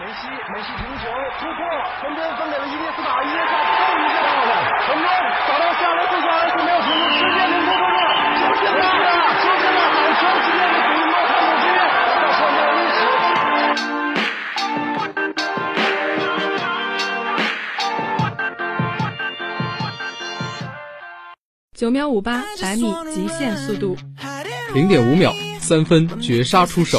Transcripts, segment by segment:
梅西，梅西停球突破，传边分给了伊涅斯塔，伊涅斯塔又一个到了，传边找到夏洛特，夏洛特没有停住，直接凌空突破，出现了，出现了，好球！今天的比莫卡姆之约，在创造历史。九秒五八百米极限速度，零点五秒三分绝杀出手，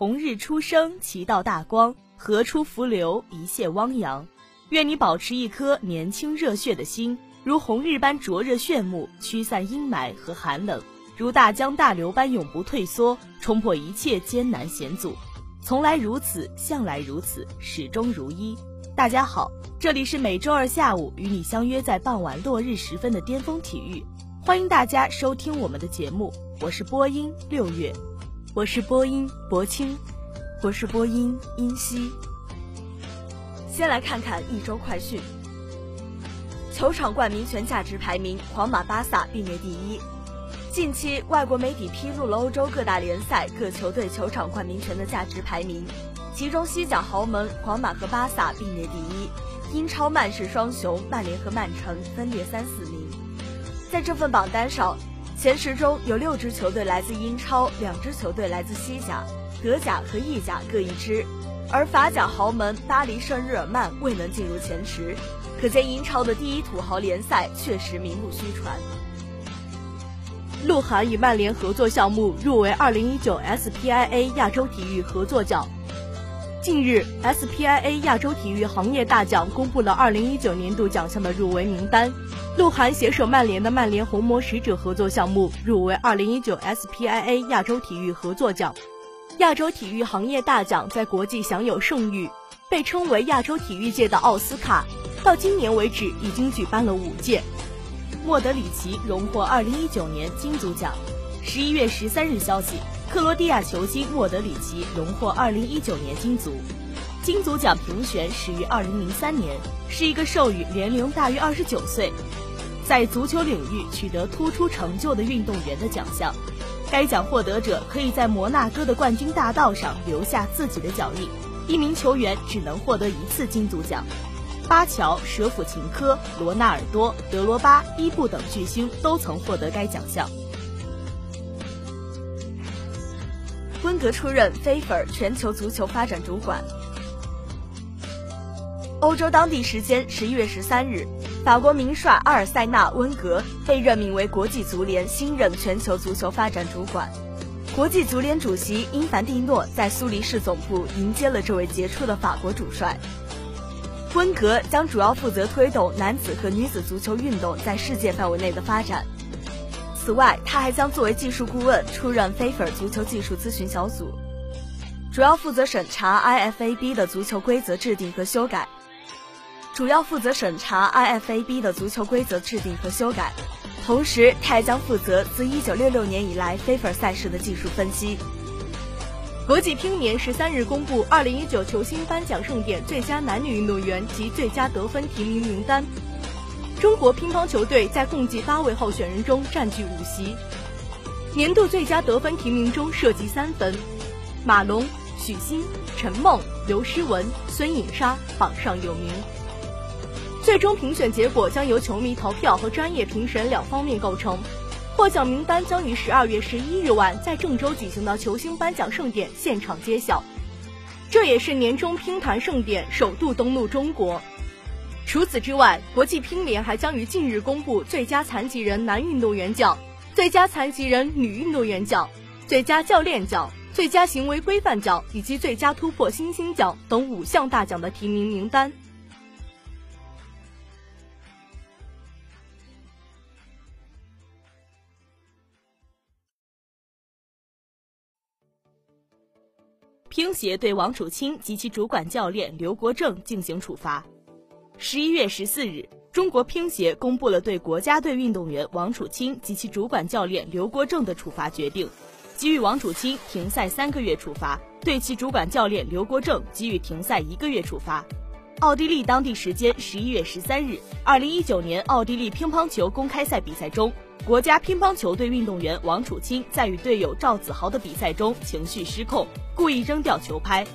红日初升，其道大光；河出伏流，一泻汪洋。愿你保持一颗年轻热血的心，如红日般灼热炫目，驱散阴霾和寒冷；如大江大流般永不退缩，冲破一切艰难险阻。从来如此，向来如此，始终如一。大家好，这里是每周二下午与你相约在傍晚落日时分的巅峰体育，欢迎大家收听我们的节目，我是播音六月，我是播音博清，我是播音殷希。先来看看一周快讯，球场冠名权价值排名，皇马、巴萨并列第一。近期，外国媒体披露了欧洲各大联赛各球队球场冠名权的价值排名，其中西甲豪门皇马和巴萨并列第一，英超曼市双雄曼联和曼城分列三四名。在这份榜单上，前十中有六支球队来自英超，两支球队来自西甲，德甲和意甲各一支，而法甲豪门巴黎圣日耳曼未能进入前十，可见英超的第一土豪联赛确实名不虚传。鹿晗与曼联合作项目入围2019 SPIA 亚洲体育合作奖。近日，SPIA 亚洲体育行业大奖公布了2019年度奖项的入围名单，鹿晗携手曼联的曼联红魔使者合作项目入围2019 SPIA 亚洲体育合作奖。亚洲体育行业大奖在国际享有盛誉，被称为亚洲体育界的奥斯卡，到今年为止已经举办了五届。莫德里奇荣获2019年金足奖。十一月十三日消息，克罗地亚球星莫德里奇荣获2019年金足。金足奖评选始于2003年，是一个授予年龄大于29岁，在足球领域取得突出成就的运动员的奖项。该奖获得者可以在摩纳哥的冠军大道上留下自己的脚印。一名球员只能获得一次金足奖。巴乔、舍甫琴科、罗纳尔多、德罗巴、伊布等巨星都曾获得该奖项。温格出任 FIFA 全球足球发展主管。欧洲当地时间十一月十三日，法国名帅阿尔塞纳·温格被任命为国际足联新任全球足球发展主管。国际足联主席因凡蒂诺在苏黎世总部迎接了这位杰出的法国主帅。温格将主要负责推动男子和女子足球运动在世界范围内的发展。此外，他还将作为技术顾问出任 FIFA 足球技术咨询小组，主要负责审查 IFAB 的足球规则制定和修改。主要负责审查 IFAB 的足球规则制定和修改，同时他还将负责自1966年以来 FIFA 赛事的技术分析。国际乒联十三日公布二零一九球星颁奖盛典最佳男女运动员及最佳得分提名名单。中国乒乓球队在共计八位候选人中占据五席。年度最佳得分提名中涉及三分，马龙、许昕、陈梦、刘诗雯、孙颖莎榜上有名。最终评选结果将由球迷投票和专业评审两方面构成。获奖名单将于十二月十一日晚在郑州举行的球星颁奖盛典现场揭晓，这也是年终乒坛盛典首度登陆中国。除此之外国际乒联还将于近日公布最佳残疾人男运动员奖最佳残疾人女运动员奖最佳教练奖最佳行为规范奖以及最佳突破新星奖等五项大奖的提名名单。乒协对王楚钦及其主管教练刘国正进行处罚。十一月十四日，中国乒协公布了对国家队运动员王楚钦及其主管教练刘国正的处罚决定，给予王楚钦停赛三个月处罚，对其主管教练刘国正给予停赛一个月处罚。奥地利当地时间十一月十三日，二零一九年奥地利乒乓球公开赛比赛中，国家乒乓球队运动员王楚钦在与队友赵子豪的比赛中情绪失控，故意扔掉球拍。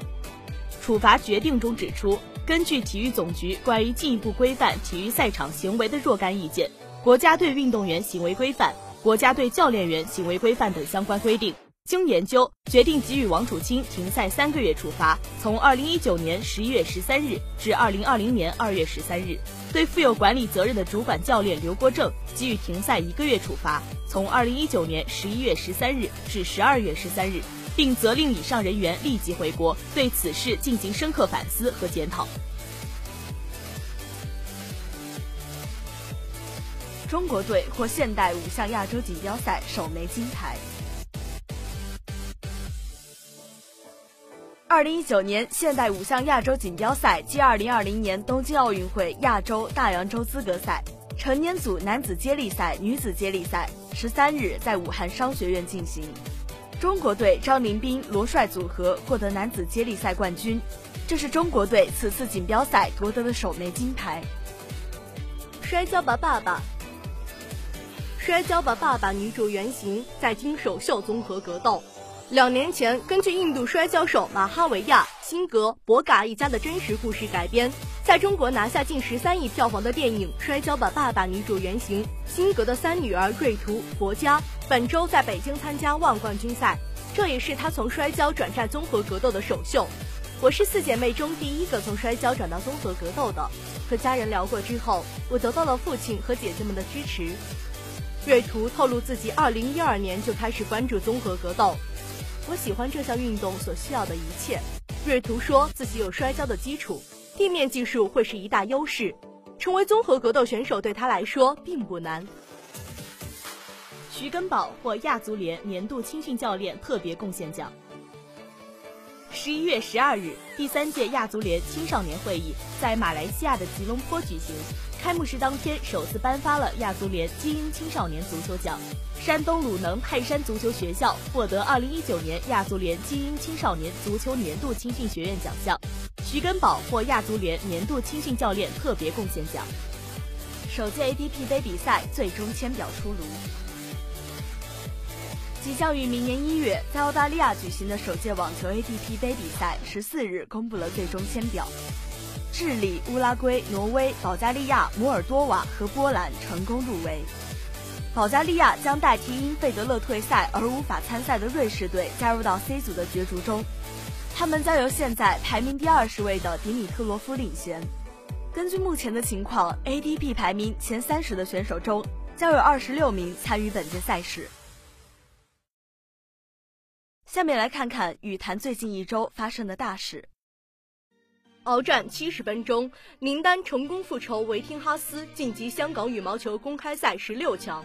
处罚决定中指出。根据体育总局关于进一步规范体育赛场行为的若干意见，国家队运动员行为规范、国家队教练员行为规范等相关规定，经研究决定给予王楚钦停赛三个月处罚，从二零一九年十一月十三日至二零二零年二月十三日；对负有管理责任的主管教练刘国正给予停赛一个月处罚，从二零一九年十一月十三日至十二月十三日。并责令以上人员立即回国，对此事进行深刻反思和检讨。中国队获现代五项亚洲锦标赛首枚金牌。二零一九年现代五项亚洲锦标赛暨二零二零年东京奥运会亚洲大洋洲资格赛成年组男子接力赛、女子接力赛十三日在武汉商学院进行。中国队张林斌、罗帅组合获得男子接力赛冠军，这是中国队此次锦标赛夺得的首枚金牌。摔跤吧，爸爸！摔跤吧，爸爸！女主原型在经首秀综合格斗。两年前，根据印度摔跤手马哈维亚、辛格、博嘎一家的真实故事改编，在中国拿下近十三亿票房的电影《摔跤吧，爸爸》女主原型辛格的三女儿瑞图、博佳。本周在北京参加万冠军赛，这也是她从摔跤转战综合格斗的首秀。我是四姐妹中第一个从摔跤转到综合格斗的。和家人聊过之后，我得到了父亲和姐姐们的支持。瑞图透露自己二零一二年就开始关注综合格斗，我喜欢这项运动所需要的一切。瑞图说自己有摔跤的基础，地面技术会是一大优势，成为综合格斗选手对他来说并不难。徐根宝获亚足联年度青训教练特别贡献奖。十一月十二日，第三届亚足联青少年会议在马来西亚的吉隆坡举行。开幕式当天，首次颁发了亚足联精英青少年足球奖。山东鲁能泰山足球学校获得二零一九年亚足联精英青少年足球年度青训学院奖项。徐根宝获亚足联年度青训教练特别贡献奖。首届 ADP 杯比赛最终签表出炉。即将于明年一月在澳大利亚举行的首届网球 ATP 杯比赛，十四日公布了最终签表。智利、乌拉圭、挪威、保加利亚、摩尔多瓦和波兰成功入围。保加利亚将代替因费德勒退赛而无法参赛的瑞士队加入到 C 组的角逐中，他们将由现在排名第二十位的迪米特罗夫领衔。根据目前的情况，ATP 排名前三十的选手中将有二十六名参与本届赛事。下面来看看羽坛最近一周发生的大事。鏖战七十分钟，林丹成功复仇维汀哈斯，晋级香港羽毛球公开赛十六强。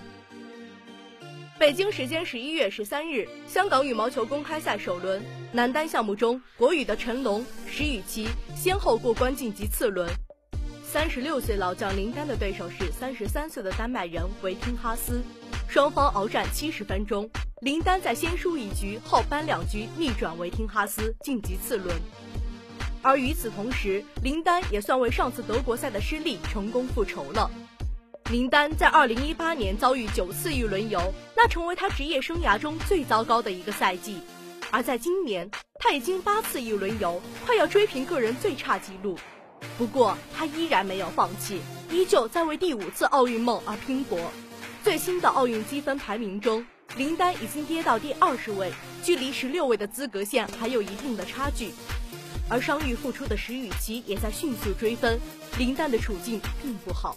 北京时间十一月十三日，香港羽毛球公开赛首轮男单项目中，国羽的陈龙、石宇奇先后过关晋级次轮。三十六岁老将林丹的对手是三十三岁的丹麦人维汀哈斯，双方鏖战七十分钟。林丹在先输一局后扳两局，逆转维汀哈斯晋级次轮。而与此同时，林丹也算为上次德国赛的失利成功复仇了。林丹在2018年遭遇九次一轮游，那成为他职业生涯中最糟糕的一个赛季。而在今年，他已经八次一轮游，快要追平个人最差纪录。不过他依然没有放弃，依旧在为第五次奥运梦而拼搏。最新的奥运积分排名中。林丹已经跌到第二十位，距离十六位的资格线还有一定的差距。而伤愈复出的石宇奇也在迅速追分，林丹的处境并不好。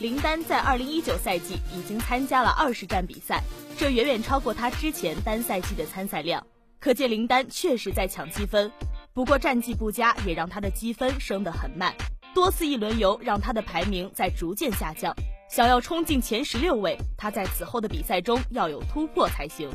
林丹在二零一九赛季已经参加了二十站比赛，这远远超过他之前单赛季的参赛量，可见林丹确实在抢积分。不过战绩不佳也让他的积分升得很慢，多次一轮游让他的排名在逐渐下降。想要冲进前十六位，他在此后的比赛中要有突破才行。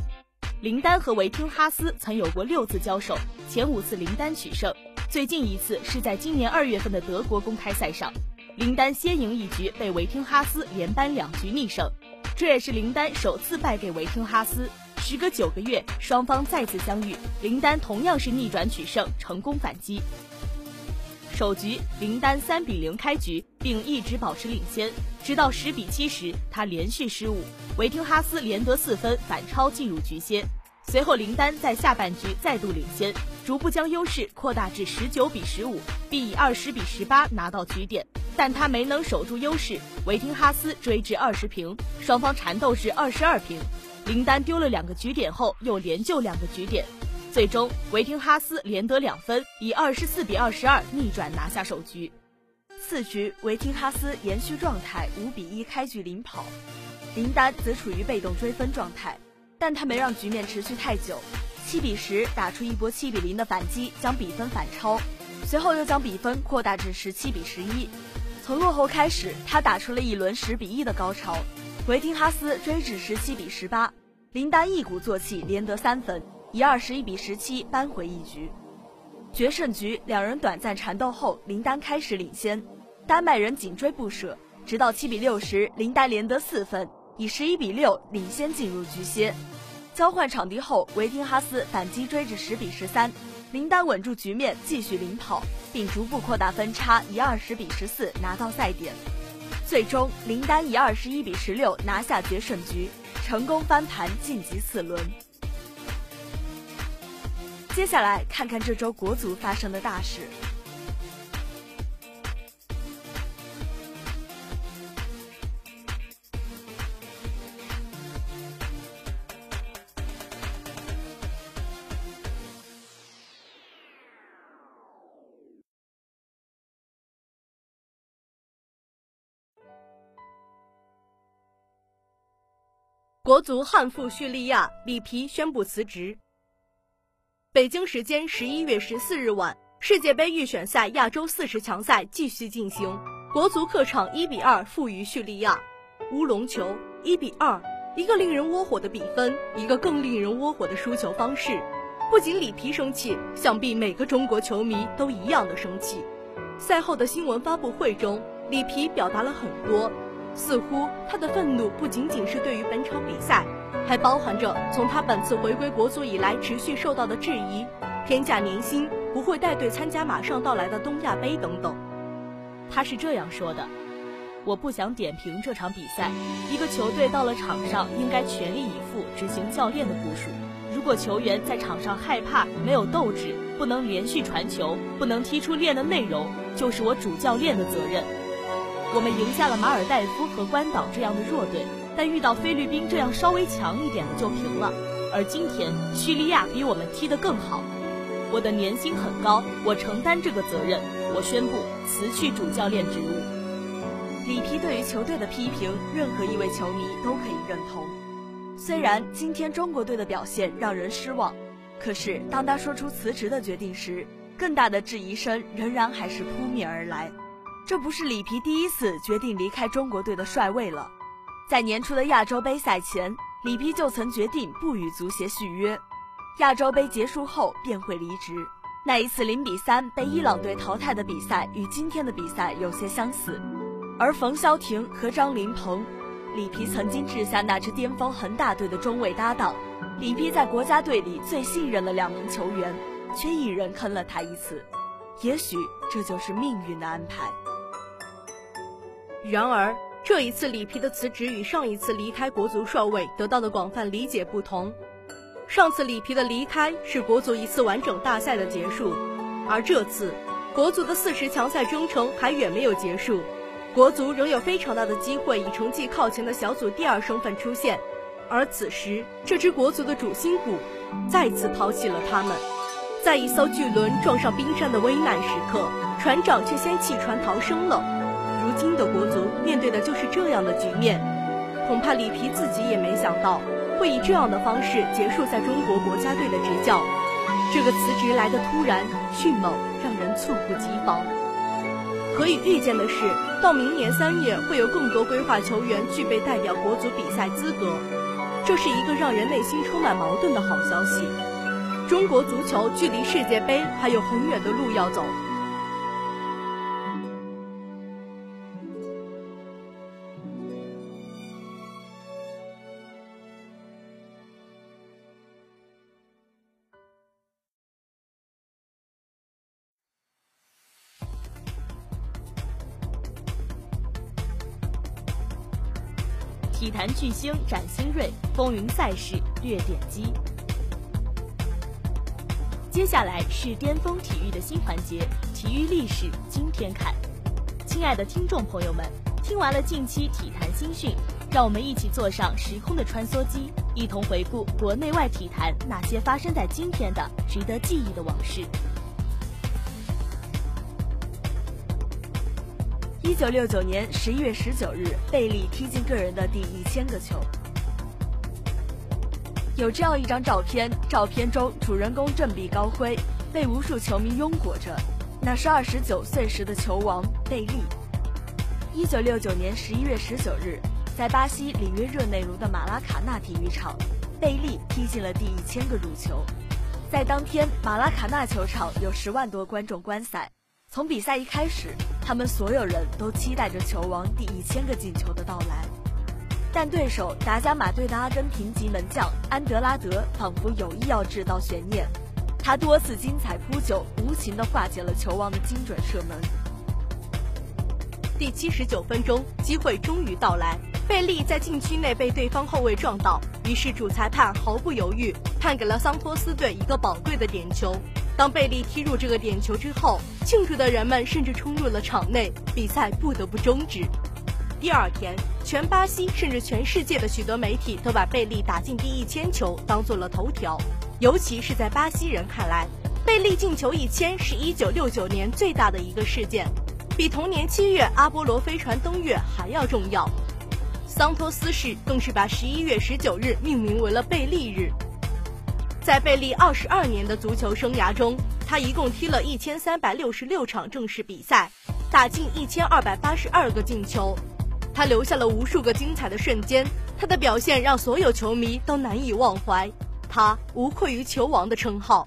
林丹和维汀哈斯曾有过六次交手，前五次林丹取胜，最近一次是在今年二月份的德国公开赛上，林丹先赢一局，被维汀哈斯连扳两局逆胜，这也是林丹首次败给维汀哈斯。时隔九个月，双方再次相遇，林丹同样是逆转取胜，成功反击。首局林丹三比零开局，并一直保持领先，直到十比七时，他连续失误，维廷哈斯连得四分反超进入局先。随后林丹在下半局再度领先，逐步将优势扩大至十九比十五，并以二十比十八拿到局点，但他没能守住优势，维廷哈斯追至二十平，双方缠斗至二十二平。林丹丢了两个局点后，又连救两个局点。最终，维廷哈斯连得两分，以二十四比二十二逆转拿下首局。四局，维廷哈斯延续状态，五比一开局领跑，林丹则处于被动追分状态，但他没让局面持续太久，七比十打出一波七比零的反击，将比分反超，随后又将比分扩大至十七比十一。从落后开始，他打出了一轮十比一的高潮，维廷哈斯追至十七比十八，林丹一鼓作气连得三分。以二十一比十七扳回一局，决胜局两人短暂缠斗后，林丹开始领先，丹麦人紧追不舍，直到七比六时，林丹连得四分，以十一比六领先进入局歇。交换场地后，维廷哈斯反击追至十比十三，林丹稳住局面，继续领跑，并逐步扩大分差，以二十比十四拿到赛点。最终，林丹以二十一比十六拿下决胜局，成功翻盘晋级次轮。接下来看看这周国足发生的大事。国足憾负叙利亚，里皮宣布辞职。北京时间十一月十四日晚，世界杯预选赛亚洲四十强赛继续进行，国足客场一比二负于叙利亚，乌龙球一比二，一个令人窝火的比分，一个更令人窝火的输球方式。不仅里皮生气，想必每个中国球迷都一样的生气。赛后的新闻发布会中，里皮表达了很多，似乎他的愤怒不仅仅是对于本场比赛。还包含着从他本次回归国足以来持续受到的质疑，天价年薪不会带队参加马上到来的东亚杯等等。他是这样说的：“我不想点评这场比赛。一个球队到了场上应该全力以赴执行教练的部署。如果球员在场上害怕、没有斗志、不能连续传球、不能踢出练的内容，就是我主教练的责任。我们赢下了马尔代夫和关岛这样的弱队。”但遇到菲律宾这样稍微强一点的就平了，而今天叙利亚比我们踢得更好。我的年薪很高，我承担这个责任。我宣布辞去主教练职务。里皮对于球队的批评，任何一位球迷都可以认同。虽然今天中国队的表现让人失望，可是当他说出辞职的决定时，更大的质疑声仍然还是扑面而来。这不是里皮第一次决定离开中国队的帅位了。在年初的亚洲杯赛前，里皮就曾决定不与足协续约。亚洲杯结束后便会离职。那一次零比三被伊朗队淘汰的比赛与今天的比赛有些相似。而冯潇霆和张琳芃，里皮曾经治下那支巅峰恒大队的中卫搭档。里皮在国家队里最信任的两名球员，却一人坑了他一次。也许这就是命运的安排。然而。这一次里皮的辞职与上一次离开国足帅位得到的广泛理解不同。上次里皮的离开是国足一次完整大赛的结束，而这次国足的四十强赛征程还远没有结束，国足仍有非常大的机会以成绩靠前的小组第二身份出现。而此时，这支国足的主心骨再次抛弃了他们，在一艘巨轮撞上冰山的危难时刻，船长却先弃船逃生了。如今的国足面对的就是这样的局面，恐怕里皮自己也没想到会以这样的方式结束在中国国家队的执教。这个辞职来的突然迅猛，让人猝不及防。可以预见的是，到明年三月会有更多规划球员具备代表国足比赛资格。这是一个让人内心充满矛盾的好消息。中国足球距离世界杯还有很远的路要走。体坛巨星展新锐，风云赛事略点击。接下来是巅峰体育的新环节——体育历史今天看。亲爱的听众朋友们，听完了近期体坛新讯，让我们一起坐上时空的穿梭机，一同回顾国内外体坛那些发生在今天的值得记忆的往事。九六九年十一月十九日，贝利踢进个人的第一千个球。有这样一张照片，照片中主人公振臂高挥，被无数球迷拥裹着，那是二十九岁时的球王贝利。一九六九年十一月十九日，在巴西里约热内卢的马拉卡纳体育场，贝利踢进了第一千个入球。在当天，马拉卡纳球场有十万多观众观赛。从比赛一开始，他们所有人都期待着球王第一千个进球的到来，但对手达伽马队的阿根廷籍门将安德拉德仿佛有意要制造悬念，他多次精彩扑救，无情地化解了球王的精准射门。第七十九分钟，机会终于到来，贝利在禁区内被对方后卫撞倒，于是主裁判毫不犹豫判给了桑托斯队一个宝贵的点球。当贝利踢入这个点球之后，庆祝的人们甚至冲入了场内，比赛不得不终止。第二天，全巴西甚至全世界的许多媒体都把贝利打进第一千球当做了头条，尤其是在巴西人看来，贝利进球一千是一九六九年最大的一个事件，比同年七月阿波罗飞船登月还要重要。桑托斯市更是把十一月十九日命名为了贝利日。在贝利二十二年的足球生涯中，他一共踢了一千三百六十六场正式比赛，打进一千二百八十二个进球。他留下了无数个精彩的瞬间，他的表现让所有球迷都难以忘怀。他无愧于球王的称号。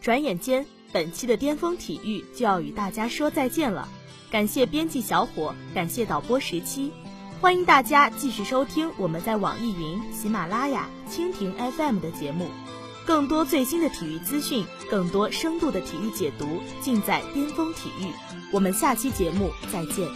转眼间，本期的巅峰体育就要与大家说再见了。感谢编辑小伙，感谢导播十七。欢迎大家继续收听我们在网易云、喜马拉雅、蜻蜓 FM 的节目，更多最新的体育资讯，更多深度的体育解读，尽在巅峰体育。我们下期节目再见。